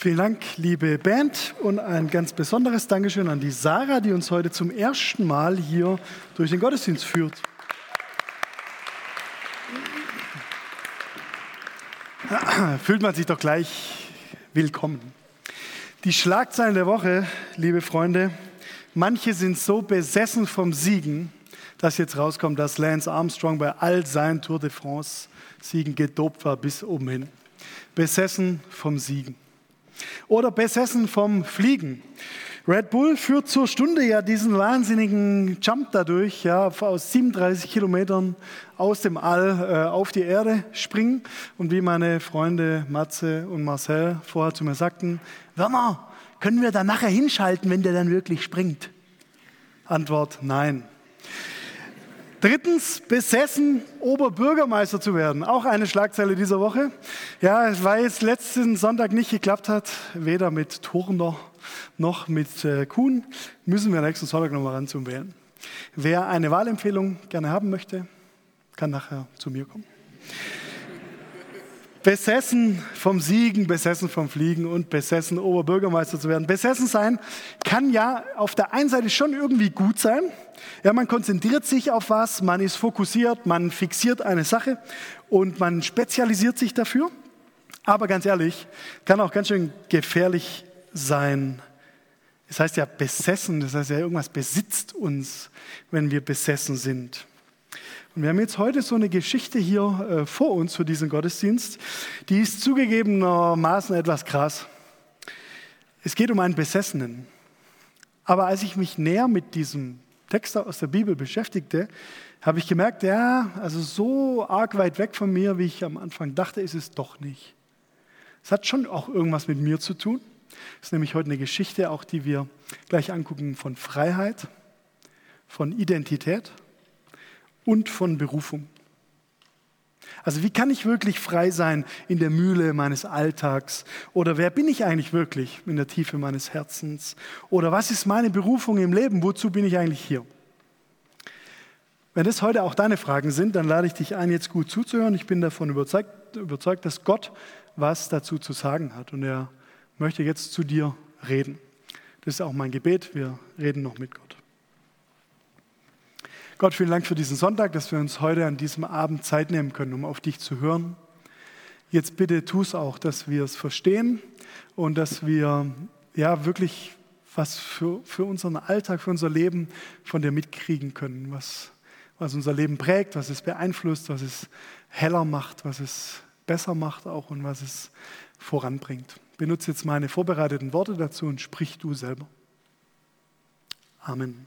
Vielen Dank, liebe Band, und ein ganz besonderes Dankeschön an die Sarah, die uns heute zum ersten Mal hier durch den Gottesdienst führt. Fühlt man sich doch gleich willkommen. Die Schlagzeilen der Woche, liebe Freunde, manche sind so besessen vom Siegen, dass jetzt rauskommt, dass Lance Armstrong bei all seinen Tour de France Siegen gedopt war bis oben hin. Besessen vom Siegen. Oder besessen vom Fliegen. Red Bull führt zur Stunde ja diesen wahnsinnigen Jump dadurch, ja, aus 37 Kilometern aus dem All äh, auf die Erde springen. Und wie meine Freunde Matze und Marcel vorher zu mir sagten, Werner, können wir da nachher hinschalten, wenn der dann wirklich springt? Antwort, nein. Drittens, besessen, Oberbürgermeister zu werden. Auch eine Schlagzeile dieser Woche. Ja, weil es letzten Sonntag nicht geklappt hat, weder mit Turner noch mit äh, Kuhn, müssen wir nächsten Sonntag nochmal ran zum Wählen. Wer eine Wahlempfehlung gerne haben möchte, kann nachher zu mir kommen. Besessen vom Siegen, besessen vom Fliegen und besessen Oberbürgermeister zu werden. Besessen sein kann ja auf der einen Seite schon irgendwie gut sein. Ja, man konzentriert sich auf was, man ist fokussiert, man fixiert eine Sache und man spezialisiert sich dafür. Aber ganz ehrlich, kann auch ganz schön gefährlich sein. Es heißt ja besessen, das heißt ja irgendwas besitzt uns, wenn wir besessen sind. Wir haben jetzt heute so eine Geschichte hier äh, vor uns für diesen Gottesdienst, die ist zugegebenermaßen etwas krass. Es geht um einen Besessenen. Aber als ich mich näher mit diesem Text aus der Bibel beschäftigte, habe ich gemerkt, ja, also so arg weit weg von mir, wie ich am Anfang dachte, ist es doch nicht. Es hat schon auch irgendwas mit mir zu tun. Es ist nämlich heute eine Geschichte, auch die wir gleich angucken, von Freiheit, von Identität und von Berufung. Also wie kann ich wirklich frei sein in der Mühle meines Alltags? Oder wer bin ich eigentlich wirklich in der Tiefe meines Herzens? Oder was ist meine Berufung im Leben? Wozu bin ich eigentlich hier? Wenn das heute auch deine Fragen sind, dann lade ich dich ein, jetzt gut zuzuhören. Ich bin davon überzeugt, überzeugt dass Gott was dazu zu sagen hat. Und er möchte jetzt zu dir reden. Das ist auch mein Gebet. Wir reden noch mit Gott. Gott, vielen Dank für diesen Sonntag, dass wir uns heute an diesem Abend Zeit nehmen können, um auf dich zu hören. Jetzt bitte tu es auch, dass wir es verstehen und dass wir ja wirklich was für, für unseren Alltag, für unser Leben von dir mitkriegen können, was, was unser Leben prägt, was es beeinflusst, was es heller macht, was es besser macht auch und was es voranbringt benutze jetzt meine vorbereiteten Worte dazu und sprich du selber. Amen.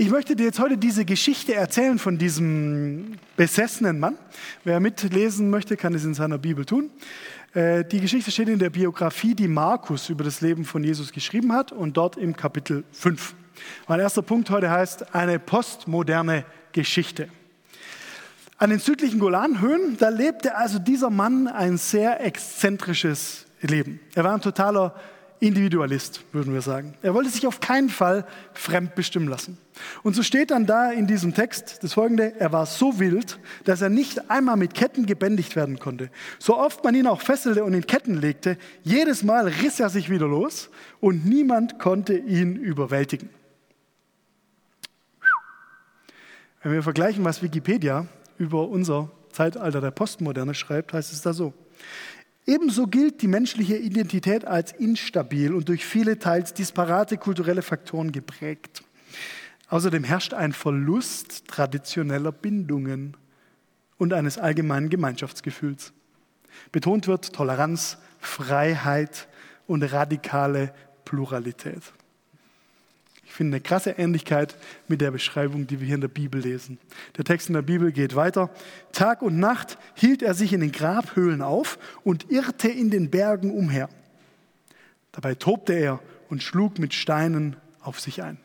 Ich möchte dir jetzt heute diese Geschichte erzählen von diesem besessenen Mann. Wer mitlesen möchte, kann es in seiner Bibel tun. Äh, die Geschichte steht in der Biografie, die Markus über das Leben von Jesus geschrieben hat und dort im Kapitel 5. Mein erster Punkt heute heißt eine postmoderne Geschichte. An den südlichen Golanhöhen, da lebte also dieser Mann ein sehr exzentrisches Leben. Er war ein totaler Individualist, würden wir sagen. Er wollte sich auf keinen Fall fremdbestimmen lassen. Und so steht dann da in diesem Text das folgende, er war so wild, dass er nicht einmal mit Ketten gebändigt werden konnte. So oft man ihn auch fesselte und in Ketten legte, jedes Mal riss er sich wieder los und niemand konnte ihn überwältigen. Wenn wir vergleichen, was Wikipedia über unser Zeitalter der Postmoderne schreibt, heißt es da so. Ebenso gilt die menschliche Identität als instabil und durch viele teils disparate kulturelle Faktoren geprägt. Außerdem herrscht ein Verlust traditioneller Bindungen und eines allgemeinen Gemeinschaftsgefühls. Betont wird Toleranz, Freiheit und radikale Pluralität. Ich finde eine krasse Ähnlichkeit mit der Beschreibung, die wir hier in der Bibel lesen. Der Text in der Bibel geht weiter. Tag und Nacht hielt er sich in den Grabhöhlen auf und irrte in den Bergen umher. Dabei tobte er und schlug mit Steinen auf sich ein.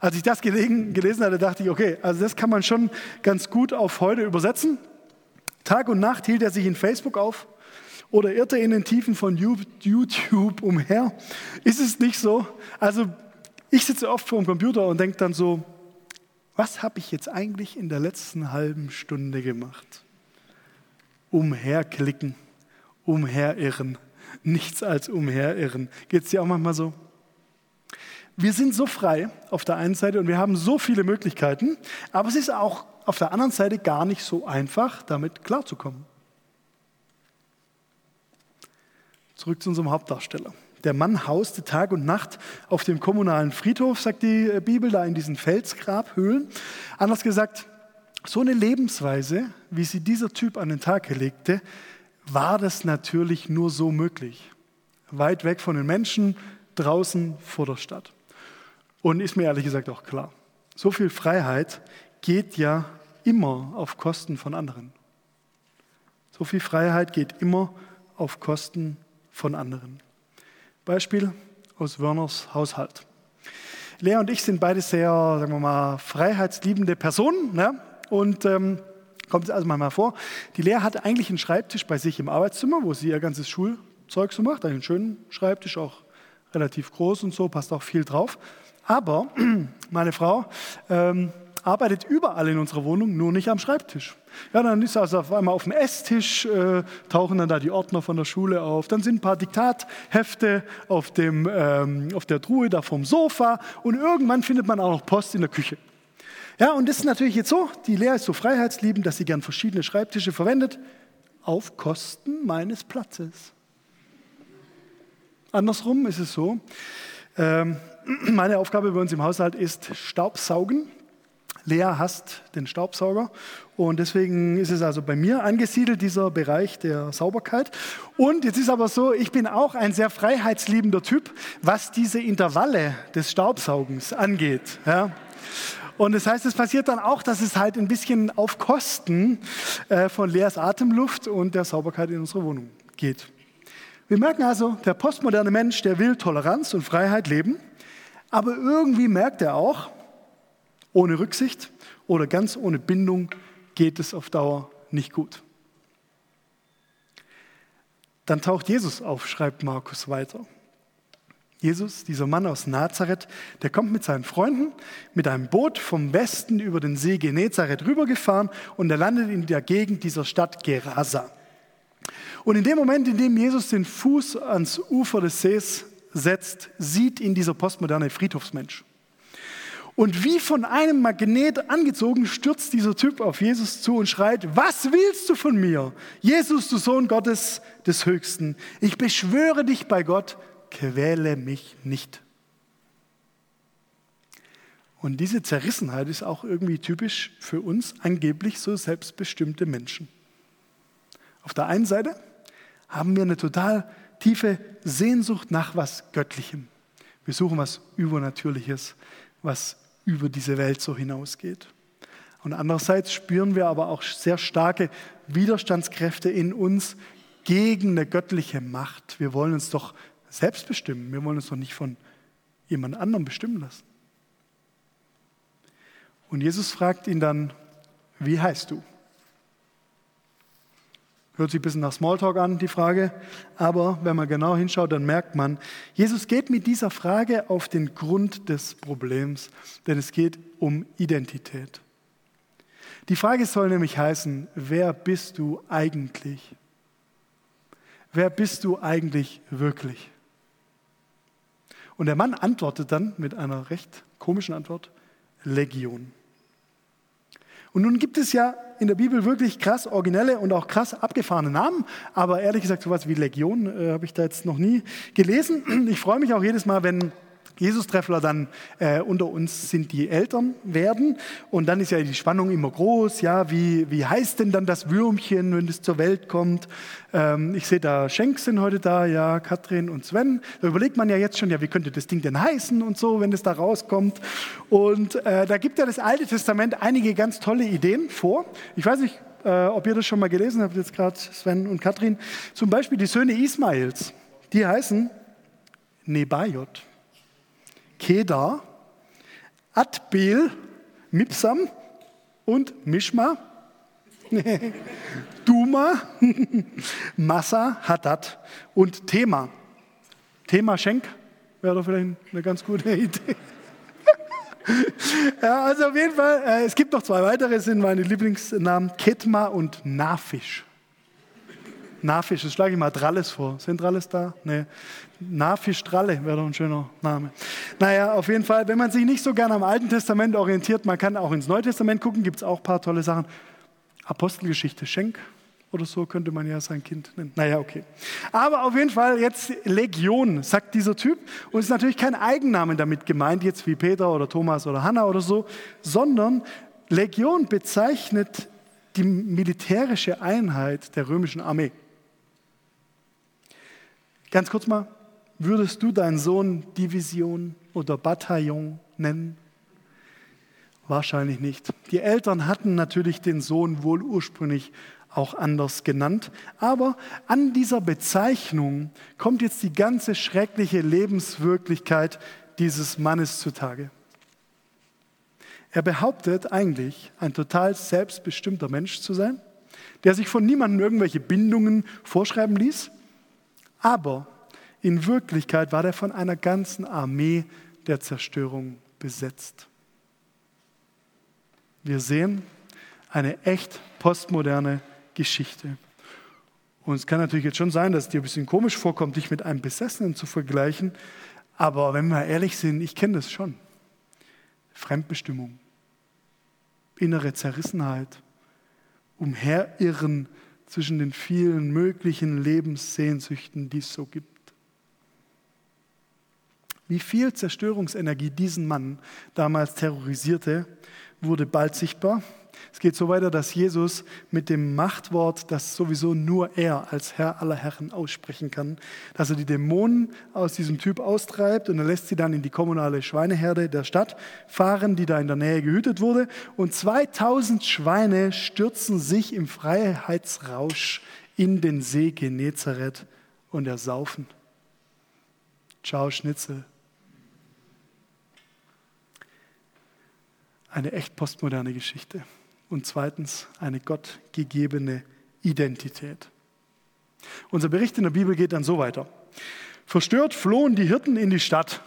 Als ich das gelesen hatte, dachte ich, okay, also das kann man schon ganz gut auf heute übersetzen. Tag und Nacht hielt er sich in Facebook auf oder irrt er in den Tiefen von YouTube umher? Ist es nicht so? Also ich sitze oft vor dem Computer und denke dann so, was habe ich jetzt eigentlich in der letzten halben Stunde gemacht? Umherklicken. umherirren. Nichts als umherirren. Geht es dir auch manchmal so? Wir sind so frei auf der einen Seite und wir haben so viele Möglichkeiten, aber es ist auch auf der anderen Seite gar nicht so einfach, damit klarzukommen. Zurück zu unserem Hauptdarsteller. Der Mann hauste Tag und Nacht auf dem kommunalen Friedhof, sagt die äh, Bibel, da in diesen Felsgrabhöhlen. Anders gesagt, so eine Lebensweise, wie sie dieser Typ an den Tag legte, war das natürlich nur so möglich. Weit weg von den Menschen, draußen vor der Stadt. Und ist mir ehrlich gesagt auch klar, so viel Freiheit geht ja immer auf Kosten von anderen. So viel Freiheit geht immer auf Kosten von anderen. Beispiel aus Wörners Haushalt. Lea und ich sind beide sehr, sagen wir mal, freiheitsliebende Personen. Ne? Und ähm, kommt es also mal vor, die Lea hatte eigentlich einen Schreibtisch bei sich im Arbeitszimmer, wo sie ihr ganzes Schulzeug so macht. Einen schönen Schreibtisch, auch relativ groß und so, passt auch viel drauf. Aber meine Frau ähm, arbeitet überall in unserer Wohnung, nur nicht am Schreibtisch. Ja, dann ist also auf einmal auf dem Esstisch, äh, tauchen dann da die Ordner von der Schule auf. Dann sind ein paar Diktathefte auf, dem, ähm, auf der Truhe da vom Sofa und irgendwann findet man auch noch Post in der Küche. Ja, und das ist natürlich jetzt so, die Lehre ist so freiheitsliebend, dass sie gern verschiedene Schreibtische verwendet, auf Kosten meines Platzes. Andersrum ist es so, ähm, meine Aufgabe bei uns im Haushalt ist Staubsaugen. Lea hasst den Staubsauger und deswegen ist es also bei mir angesiedelt, dieser Bereich der Sauberkeit. Und jetzt ist aber so, ich bin auch ein sehr freiheitsliebender Typ, was diese Intervalle des Staubsaugens angeht. Ja. Und das heißt, es passiert dann auch, dass es halt ein bisschen auf Kosten äh, von Leas Atemluft und der Sauberkeit in unserer Wohnung geht. Wir merken also, der postmoderne Mensch, der will Toleranz und Freiheit leben, aber irgendwie merkt er auch, ohne Rücksicht oder ganz ohne Bindung geht es auf Dauer nicht gut. Dann taucht Jesus auf, schreibt Markus weiter. Jesus, dieser Mann aus Nazareth, der kommt mit seinen Freunden mit einem Boot vom Westen über den See Genezareth rübergefahren und er landet in der Gegend dieser Stadt Gerasa. Und in dem Moment, in dem Jesus den Fuß ans Ufer des Sees setzt, sieht ihn dieser postmoderne Friedhofsmensch. Und wie von einem Magnet angezogen, stürzt dieser Typ auf Jesus zu und schreit, was willst du von mir? Jesus, du Sohn Gottes des Höchsten, ich beschwöre dich bei Gott, quäle mich nicht. Und diese Zerrissenheit ist auch irgendwie typisch für uns angeblich so selbstbestimmte Menschen. Auf der einen Seite haben wir eine total tiefe Sehnsucht nach was Göttlichem. Wir suchen was Übernatürliches, was über diese Welt so hinausgeht. Und andererseits spüren wir aber auch sehr starke Widerstandskräfte in uns gegen eine göttliche Macht. Wir wollen uns doch selbst bestimmen. Wir wollen uns doch nicht von jemand anderem bestimmen lassen. Und Jesus fragt ihn dann, wie heißt du? Hört sich ein bisschen nach Smalltalk an, die Frage. Aber wenn man genau hinschaut, dann merkt man, Jesus geht mit dieser Frage auf den Grund des Problems, denn es geht um Identität. Die Frage soll nämlich heißen, wer bist du eigentlich? Wer bist du eigentlich wirklich? Und der Mann antwortet dann mit einer recht komischen Antwort, Legion. Und nun gibt es ja in der Bibel wirklich krass originelle und auch krass abgefahrene Namen, aber ehrlich gesagt, sowas wie Legion äh, habe ich da jetzt noch nie gelesen. Ich freue mich auch jedes Mal, wenn Jesus-Treffler dann äh, unter uns sind, die Eltern werden. Und dann ist ja die Spannung immer groß. Ja, wie, wie heißt denn dann das Würmchen, wenn es zur Welt kommt? Ähm, ich sehe da Schenk sind heute da, ja, Katrin und Sven. Da überlegt man ja jetzt schon, ja, wie könnte das Ding denn heißen und so, wenn es da rauskommt. Und äh, da gibt ja das Alte Testament einige ganz tolle Ideen vor. Ich weiß nicht, äh, ob ihr das schon mal gelesen habt, jetzt gerade Sven und Katrin. Zum Beispiel die Söhne Ismails. Die heißen Nebajot. Kedar, Adbel, Mipsam und Mishma, Duma, Massa, Hadad und Thema. Thema Schenk wäre doch vielleicht eine ganz gute Idee. ja, also auf jeden Fall, äh, es gibt noch zwei weitere, sind meine Lieblingsnamen, Ketma und Nafisch. Nafisch, das schlage ich mal Dralles vor. Sind Dralles da? Nee. Nafisch Dralle wäre doch ein schöner Name. Naja, auf jeden Fall, wenn man sich nicht so gerne am Alten Testament orientiert, man kann auch ins Neue Testament gucken, gibt es auch ein paar tolle Sachen. Apostelgeschichte Schenk oder so könnte man ja sein Kind nennen. Naja, okay. Aber auf jeden Fall jetzt Legion, sagt dieser Typ. Und es ist natürlich kein Eigennamen damit gemeint, jetzt wie Peter oder Thomas oder Hannah oder so, sondern Legion bezeichnet die militärische Einheit der römischen Armee. Ganz kurz mal, würdest du deinen Sohn Division oder Bataillon nennen? Wahrscheinlich nicht. Die Eltern hatten natürlich den Sohn wohl ursprünglich auch anders genannt, aber an dieser Bezeichnung kommt jetzt die ganze schreckliche Lebenswirklichkeit dieses Mannes zutage. Er behauptet eigentlich, ein total selbstbestimmter Mensch zu sein, der sich von niemandem irgendwelche Bindungen vorschreiben ließ, aber in Wirklichkeit war er von einer ganzen Armee der Zerstörung besetzt. Wir sehen eine echt postmoderne Geschichte. Und es kann natürlich jetzt schon sein, dass es dir ein bisschen komisch vorkommt, dich mit einem Besessenen zu vergleichen. Aber wenn wir ehrlich sind, ich kenne das schon. Fremdbestimmung, innere Zerrissenheit, Umherirren zwischen den vielen möglichen Lebenssehnsüchten, die es so gibt. Wie viel Zerstörungsenergie diesen Mann damals terrorisierte, wurde bald sichtbar. Es geht so weiter, dass Jesus mit dem Machtwort, das sowieso nur er als Herr aller Herren aussprechen kann, dass er die Dämonen aus diesem Typ austreibt und er lässt sie dann in die kommunale Schweineherde der Stadt fahren, die da in der Nähe gehütet wurde. Und 2000 Schweine stürzen sich im Freiheitsrausch in den See Genezareth und ersaufen. Ciao, Schnitzel. Eine echt postmoderne Geschichte und zweitens eine gottgegebene Identität. Unser Bericht in der Bibel geht dann so weiter. Verstört flohen die Hirten in die Stadt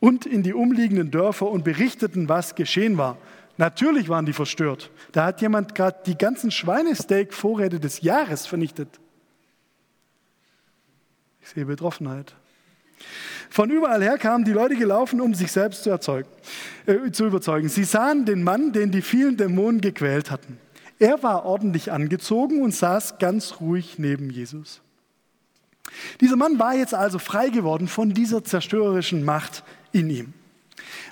und in die umliegenden Dörfer und berichteten, was geschehen war. Natürlich waren die verstört. Da hat jemand gerade die ganzen Schweinesteak-Vorräte des Jahres vernichtet. Ich sehe Betroffenheit. Von überall her kamen die Leute gelaufen, um sich selbst zu, erzeugen, äh, zu überzeugen. Sie sahen den Mann, den die vielen Dämonen gequält hatten. Er war ordentlich angezogen und saß ganz ruhig neben Jesus. Dieser Mann war jetzt also frei geworden von dieser zerstörerischen Macht in ihm.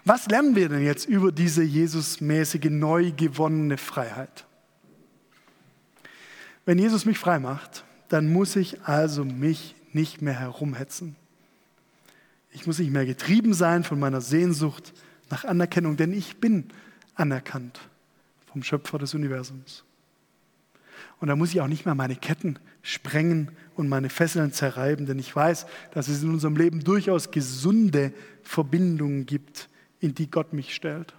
Was lernen wir denn jetzt über diese Jesusmäßige neu gewonnene Freiheit? Wenn Jesus mich frei macht, dann muss ich also mich nicht mehr herumhetzen. Ich muss nicht mehr getrieben sein von meiner Sehnsucht nach Anerkennung, denn ich bin anerkannt vom Schöpfer des Universums. Und da muss ich auch nicht mehr meine Ketten sprengen und meine Fesseln zerreiben, denn ich weiß, dass es in unserem Leben durchaus gesunde Verbindungen gibt, in die Gott mich stellt.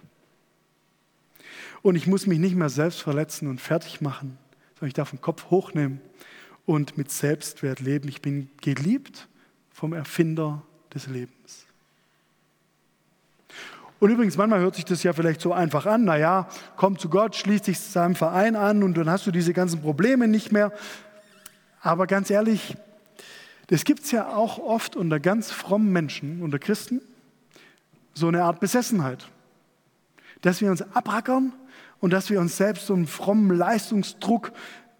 Und ich muss mich nicht mehr selbst verletzen und fertig machen, sondern ich darf den Kopf hochnehmen und mit Selbstwert leben. Ich bin geliebt vom Erfinder des Lebens. Und übrigens, manchmal hört sich das ja vielleicht so einfach an, naja, komm zu Gott, schließ dich seinem Verein an und dann hast du diese ganzen Probleme nicht mehr. Aber ganz ehrlich, das gibt es ja auch oft unter ganz frommen Menschen, unter Christen, so eine Art Besessenheit. Dass wir uns abrackern und dass wir uns selbst so einen frommen Leistungsdruck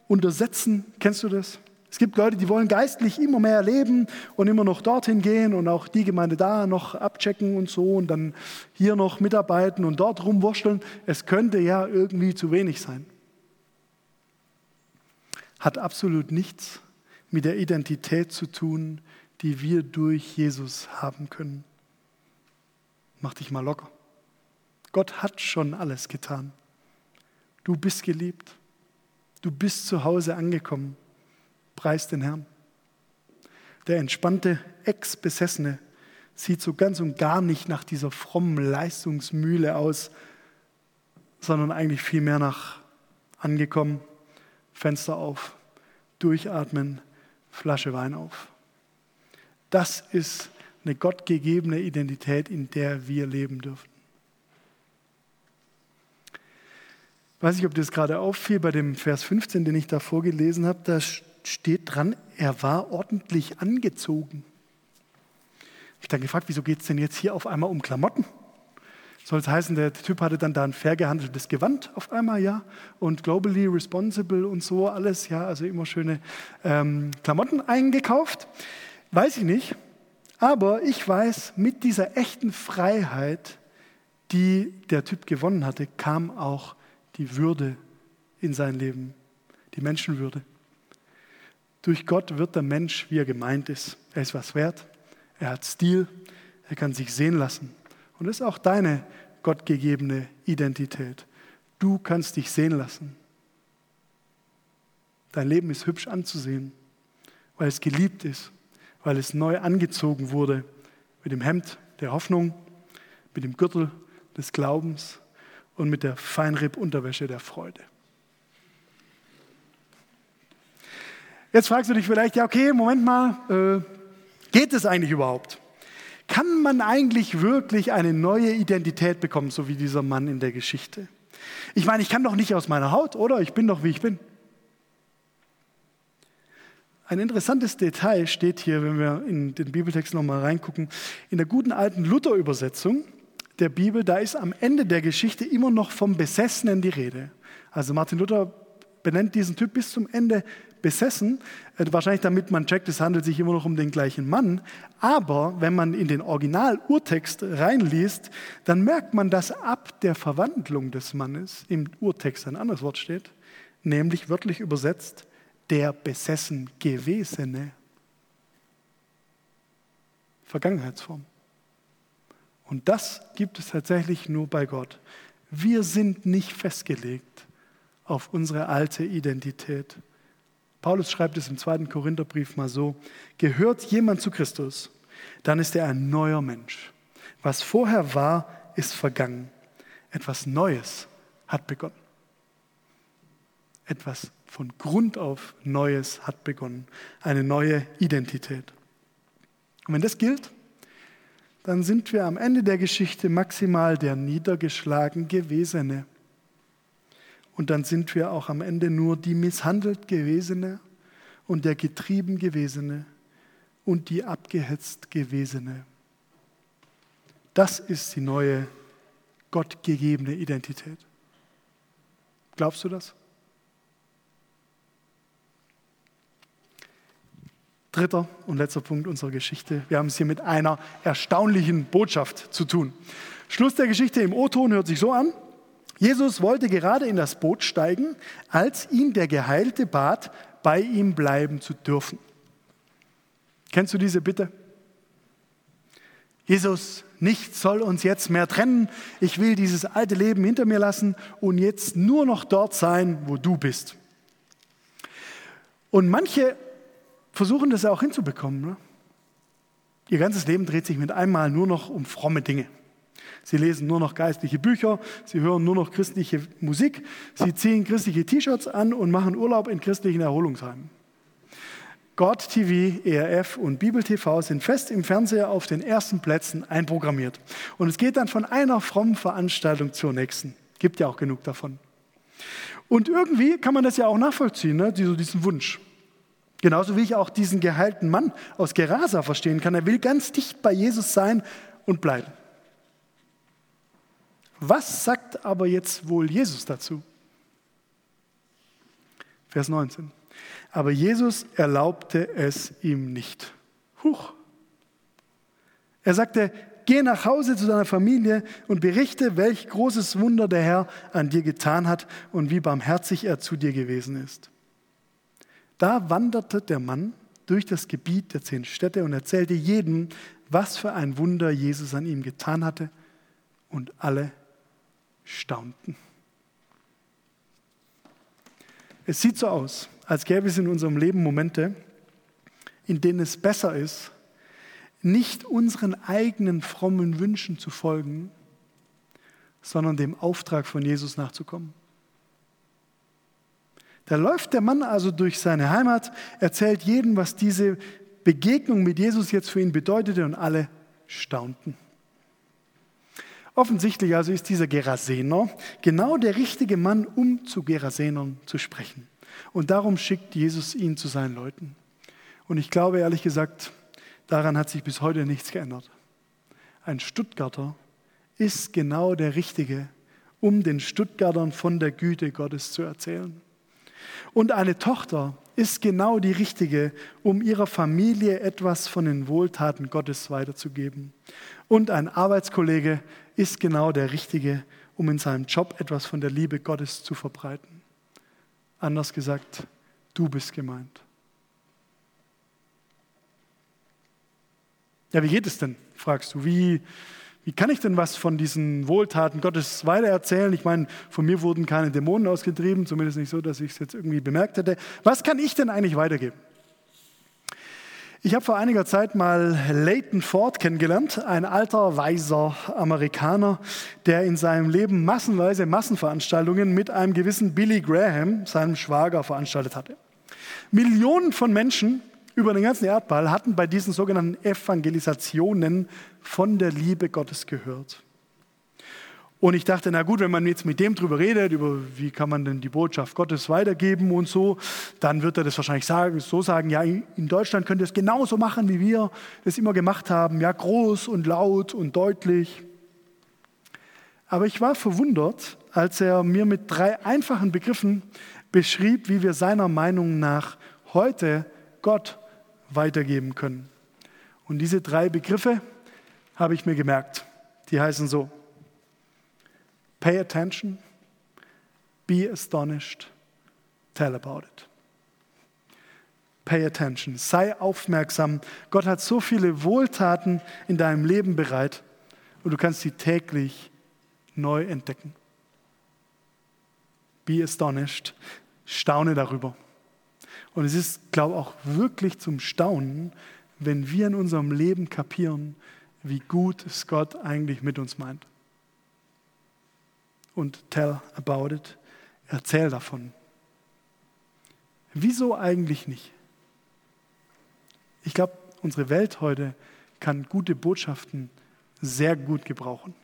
untersetzen. Kennst du das? Es gibt Leute, die wollen geistlich immer mehr leben und immer noch dorthin gehen und auch die Gemeinde da noch abchecken und so und dann hier noch mitarbeiten und dort rumwurschteln. Es könnte ja irgendwie zu wenig sein. Hat absolut nichts mit der Identität zu tun, die wir durch Jesus haben können. Mach dich mal locker. Gott hat schon alles getan. Du bist geliebt. Du bist zu Hause angekommen. Preis den Herrn. Der entspannte Ex-Besessene sieht so ganz und gar nicht nach dieser frommen Leistungsmühle aus, sondern eigentlich vielmehr nach angekommen, Fenster auf, durchatmen, Flasche Wein auf. Das ist eine gottgegebene Identität, in der wir leben dürfen. Ich weiß nicht, ob das gerade auffiel bei dem Vers 15, den ich da vorgelesen habe. Da steht dran, er war ordentlich angezogen. Ich dann gefragt, wieso geht es denn jetzt hier auf einmal um Klamotten? Soll es heißen, der Typ hatte dann da ein fair gehandeltes Gewand auf einmal, ja, und globally responsible und so alles, ja, also immer schöne ähm, Klamotten eingekauft. Weiß ich nicht, aber ich weiß, mit dieser echten Freiheit, die der Typ gewonnen hatte, kam auch die Würde in sein Leben, die Menschenwürde. Durch Gott wird der Mensch, wie er gemeint ist. Er ist was wert, er hat Stil, er kann sich sehen lassen. Und das ist auch deine gottgegebene Identität. Du kannst dich sehen lassen. Dein Leben ist hübsch anzusehen, weil es geliebt ist, weil es neu angezogen wurde mit dem Hemd der Hoffnung, mit dem Gürtel des Glaubens und mit der Feinripp-Unterwäsche der Freude. Jetzt fragst du dich vielleicht, ja, okay, Moment mal, äh, geht es eigentlich überhaupt? Kann man eigentlich wirklich eine neue Identität bekommen, so wie dieser Mann in der Geschichte? Ich meine, ich kann doch nicht aus meiner Haut, oder? Ich bin doch, wie ich bin. Ein interessantes Detail steht hier, wenn wir in den Bibeltext nochmal reingucken. In der guten alten Luther-Übersetzung der Bibel, da ist am Ende der Geschichte immer noch vom Besessenen die Rede. Also Martin Luther benennt diesen Typ bis zum Ende besessen, äh, wahrscheinlich damit man checkt, es handelt sich immer noch um den gleichen Mann. Aber wenn man in den Original-Urtext reinliest, dann merkt man, dass ab der Verwandlung des Mannes im Urtext ein anderes Wort steht, nämlich wörtlich übersetzt, der besessen gewesene. Vergangenheitsform. Und das gibt es tatsächlich nur bei Gott. Wir sind nicht festgelegt auf unsere alte Identität. Paulus schreibt es im zweiten Korintherbrief mal so, gehört jemand zu Christus, dann ist er ein neuer Mensch. Was vorher war, ist vergangen. Etwas Neues hat begonnen. Etwas von Grund auf Neues hat begonnen. Eine neue Identität. Und wenn das gilt, dann sind wir am Ende der Geschichte maximal der niedergeschlagen Gewesene. Und dann sind wir auch am Ende nur die misshandelt Gewesene und der getrieben Gewesene und die abgehetzt Gewesene. Das ist die neue gottgegebene Identität. Glaubst du das? Dritter und letzter Punkt unserer Geschichte. Wir haben es hier mit einer erstaunlichen Botschaft zu tun. Schluss der Geschichte im O-Ton hört sich so an. Jesus wollte gerade in das Boot steigen, als ihn der Geheilte bat, bei ihm bleiben zu dürfen. Kennst du diese Bitte? Jesus, nichts soll uns jetzt mehr trennen. Ich will dieses alte Leben hinter mir lassen und jetzt nur noch dort sein, wo du bist. Und manche versuchen das auch hinzubekommen. Ne? Ihr ganzes Leben dreht sich mit einmal nur noch um fromme Dinge. Sie lesen nur noch geistliche Bücher, sie hören nur noch christliche Musik, sie ziehen christliche T-Shirts an und machen Urlaub in christlichen Erholungsheimen. Gott TV, ERF und Bibel TV sind fest im Fernseher auf den ersten Plätzen einprogrammiert. Und es geht dann von einer frommen Veranstaltung zur nächsten. Gibt ja auch genug davon. Und irgendwie kann man das ja auch nachvollziehen, ne? diesen Wunsch. Genauso wie ich auch diesen geheilten Mann aus Gerasa verstehen kann. Er will ganz dicht bei Jesus sein und bleiben. Was sagt aber jetzt wohl Jesus dazu? Vers 19. Aber Jesus erlaubte es ihm nicht. Huch. Er sagte, geh nach Hause zu deiner Familie und berichte, welch großes Wunder der Herr an dir getan hat und wie barmherzig er zu dir gewesen ist. Da wanderte der Mann durch das Gebiet der zehn Städte und erzählte jedem, was für ein Wunder Jesus an ihm getan hatte, und alle staunten. Es sieht so aus, als gäbe es in unserem Leben Momente, in denen es besser ist, nicht unseren eigenen frommen Wünschen zu folgen, sondern dem Auftrag von Jesus nachzukommen. Da läuft der Mann also durch seine Heimat, erzählt jedem, was diese Begegnung mit Jesus jetzt für ihn bedeutete und alle staunten. Offensichtlich also ist dieser Gerasener genau der richtige Mann, um zu Gerasenern zu sprechen. Und darum schickt Jesus ihn zu seinen Leuten. Und ich glaube ehrlich gesagt, daran hat sich bis heute nichts geändert. Ein Stuttgarter ist genau der Richtige, um den Stuttgartern von der Güte Gottes zu erzählen. Und eine Tochter ist genau die richtige, um ihrer Familie etwas von den Wohltaten Gottes weiterzugeben. Und ein Arbeitskollege ist genau der richtige, um in seinem Job etwas von der Liebe Gottes zu verbreiten. Anders gesagt, du bist gemeint. Ja, wie geht es denn, fragst du? Wie, wie kann ich denn was von diesen Wohltaten Gottes weitererzählen? Ich meine, von mir wurden keine Dämonen ausgetrieben, zumindest nicht so, dass ich es jetzt irgendwie bemerkt hätte. Was kann ich denn eigentlich weitergeben? Ich habe vor einiger Zeit mal Leighton Ford kennengelernt, ein alter, weiser Amerikaner, der in seinem Leben massenweise Massenveranstaltungen mit einem gewissen Billy Graham, seinem Schwager, veranstaltet hatte. Millionen von Menschen über den ganzen Erdball hatten bei diesen sogenannten Evangelisationen von der Liebe Gottes gehört. Und ich dachte, na gut, wenn man jetzt mit dem drüber redet, über wie kann man denn die Botschaft Gottes weitergeben und so, dann wird er das wahrscheinlich sagen, so sagen, ja, in Deutschland könnt ihr es genauso machen, wie wir das immer gemacht haben, ja, groß und laut und deutlich. Aber ich war verwundert, als er mir mit drei einfachen Begriffen beschrieb, wie wir seiner Meinung nach heute Gott weitergeben können. Und diese drei Begriffe habe ich mir gemerkt. Die heißen so, pay attention, be astonished, tell about it. Pay attention, sei aufmerksam. Gott hat so viele Wohltaten in deinem Leben bereit und du kannst sie täglich neu entdecken. Be astonished, staune darüber. Und es ist, glaube ich, auch wirklich zum Staunen, wenn wir in unserem Leben kapieren, wie gut es Gott eigentlich mit uns meint. Und tell about it, erzähl davon. Wieso eigentlich nicht? Ich glaube, unsere Welt heute kann gute Botschaften sehr gut gebrauchen.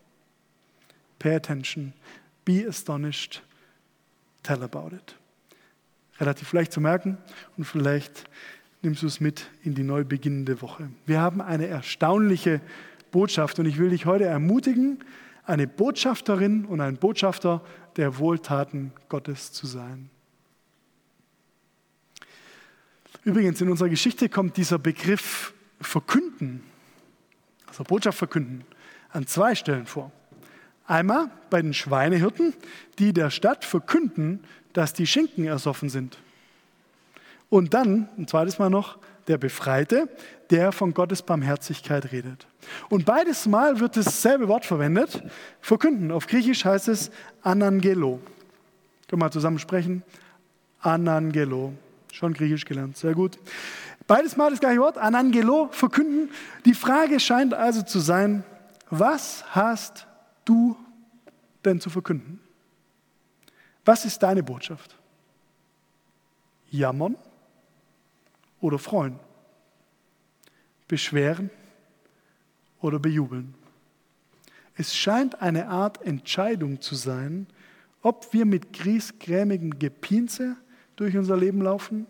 Pay attention, be astonished, tell about it relativ leicht zu merken und vielleicht nimmst du es mit in die neu beginnende Woche. Wir haben eine erstaunliche Botschaft und ich will dich heute ermutigen, eine Botschafterin und ein Botschafter der Wohltaten Gottes zu sein. Übrigens, in unserer Geschichte kommt dieser Begriff verkünden, also Botschaft verkünden, an zwei Stellen vor. Einmal bei den Schweinehirten, die der Stadt verkünden, dass die Schinken ersoffen sind. Und dann, ein zweites Mal noch, der Befreite, der von Gottes Barmherzigkeit redet. Und beides Mal wird dasselbe Wort verwendet, verkünden. Auf Griechisch heißt es Anangelo. Können wir mal zusammen sprechen? Anangelo. Schon Griechisch gelernt, sehr gut. Beides Mal das gleiche Wort, Anangelo, verkünden. Die Frage scheint also zu sein, was hast du denn zu verkünden? Was ist deine Botschaft? Jammern oder freuen? Beschweren oder bejubeln? Es scheint eine Art Entscheidung zu sein, ob wir mit griesgrämigem Gepinse durch unser Leben laufen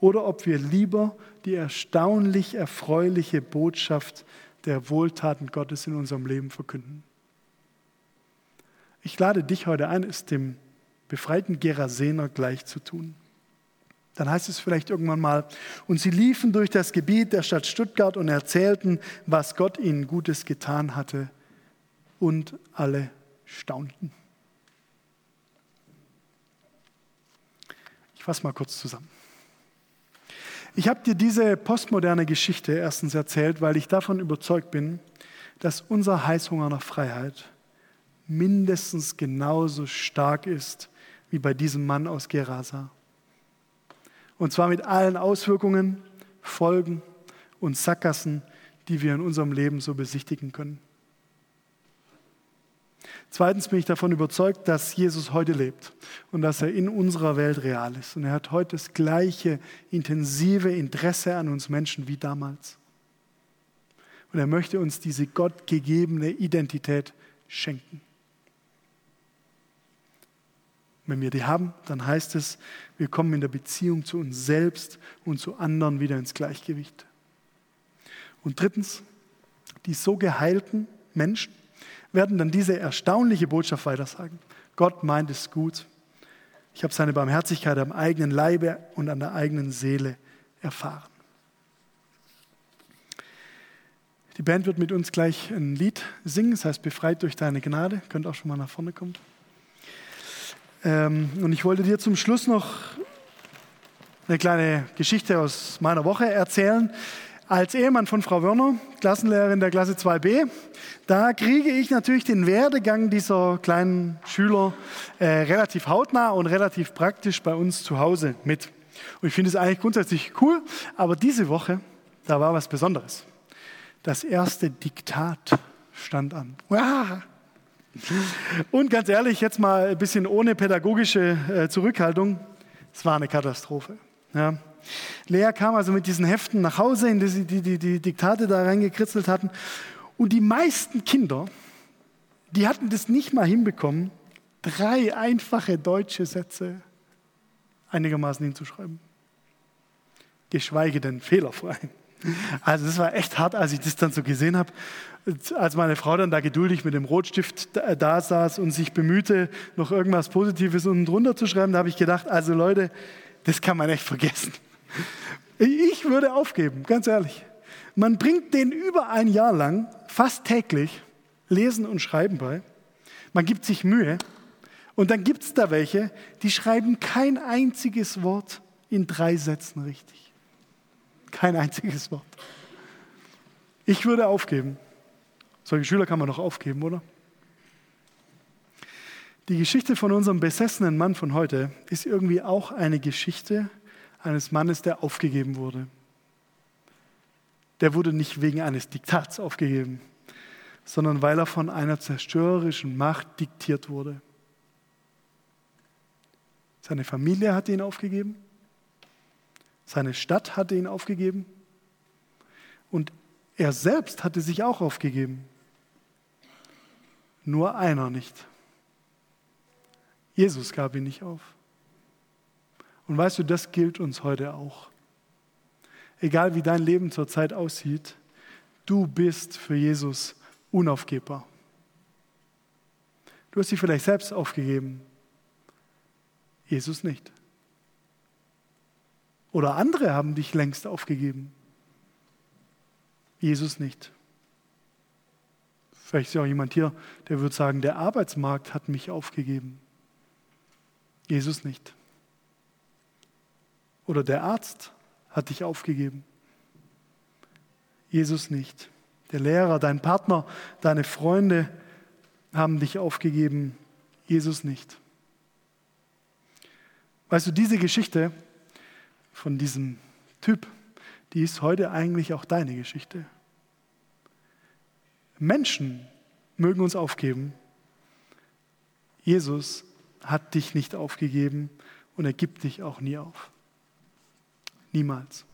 oder ob wir lieber die erstaunlich erfreuliche Botschaft der Wohltaten Gottes in unserem Leben verkünden. Ich lade dich heute ein, es dem befreiten Gerasener gleich zu tun. Dann heißt es vielleicht irgendwann mal, und sie liefen durch das Gebiet der Stadt Stuttgart und erzählten, was Gott ihnen Gutes getan hatte, und alle staunten. Ich fasse mal kurz zusammen. Ich habe dir diese postmoderne Geschichte erstens erzählt, weil ich davon überzeugt bin, dass unser Heißhunger nach Freiheit mindestens genauso stark ist wie bei diesem Mann aus Gerasa. Und zwar mit allen Auswirkungen, Folgen und Sackgassen, die wir in unserem Leben so besichtigen können. Zweitens bin ich davon überzeugt, dass Jesus heute lebt und dass er in unserer Welt real ist. Und er hat heute das gleiche intensive Interesse an uns Menschen wie damals. Und er möchte uns diese gottgegebene Identität schenken. Wenn wir die haben, dann heißt es, wir kommen in der Beziehung zu uns selbst und zu anderen wieder ins Gleichgewicht. Und drittens, die so geheilten Menschen werden dann diese erstaunliche Botschaft weitersagen. Gott meint es gut. Ich habe seine Barmherzigkeit am eigenen Leibe und an der eigenen Seele erfahren. Die Band wird mit uns gleich ein Lied singen, das heißt Befreit durch deine Gnade. Könnt auch schon mal nach vorne kommen. Ähm, und ich wollte dir zum Schluss noch eine kleine Geschichte aus meiner Woche erzählen. Als Ehemann von Frau Wörner, Klassenlehrerin der Klasse 2b, da kriege ich natürlich den Werdegang dieser kleinen Schüler äh, relativ hautnah und relativ praktisch bei uns zu Hause mit. Und ich finde es eigentlich grundsätzlich cool, aber diese Woche, da war was Besonderes. Das erste Diktat stand an. Wow. Und ganz ehrlich, jetzt mal ein bisschen ohne pädagogische äh, Zurückhaltung, es war eine Katastrophe. Ja. Lea kam also mit diesen Heften nach Hause, in die sie die, die, die Diktate da reingekritzelt hatten. Und die meisten Kinder, die hatten das nicht mal hinbekommen, drei einfache deutsche Sätze einigermaßen hinzuschreiben. Geschweige denn fehlerfrei. Also das war echt hart, als ich das dann so gesehen habe. Als meine Frau dann da geduldig mit dem Rotstift da saß und sich bemühte, noch irgendwas Positives unten drunter zu schreiben, da habe ich gedacht, also Leute, das kann man echt vergessen. Ich würde aufgeben, ganz ehrlich. Man bringt den über ein Jahr lang fast täglich Lesen und Schreiben bei. Man gibt sich Mühe. Und dann gibt es da welche, die schreiben kein einziges Wort in drei Sätzen richtig. Kein einziges Wort. Ich würde aufgeben. Solche Schüler kann man doch aufgeben, oder? Die Geschichte von unserem besessenen Mann von heute ist irgendwie auch eine Geschichte eines Mannes, der aufgegeben wurde. Der wurde nicht wegen eines Diktats aufgegeben, sondern weil er von einer zerstörerischen Macht diktiert wurde. Seine Familie hatte ihn aufgegeben, seine Stadt hatte ihn aufgegeben und er selbst hatte sich auch aufgegeben. Nur einer nicht. Jesus gab ihn nicht auf. Und weißt du, das gilt uns heute auch. Egal wie dein Leben zurzeit aussieht, du bist für Jesus unaufgebbar. Du hast dich vielleicht selbst aufgegeben, Jesus nicht. Oder andere haben dich längst aufgegeben, Jesus nicht. Vielleicht ist ja auch jemand hier, der würde sagen, der Arbeitsmarkt hat mich aufgegeben, Jesus nicht. Oder der Arzt hat dich aufgegeben. Jesus nicht. Der Lehrer, dein Partner, deine Freunde haben dich aufgegeben. Jesus nicht. Weißt du, diese Geschichte von diesem Typ, die ist heute eigentlich auch deine Geschichte. Menschen mögen uns aufgeben. Jesus hat dich nicht aufgegeben und er gibt dich auch nie auf. Niemals.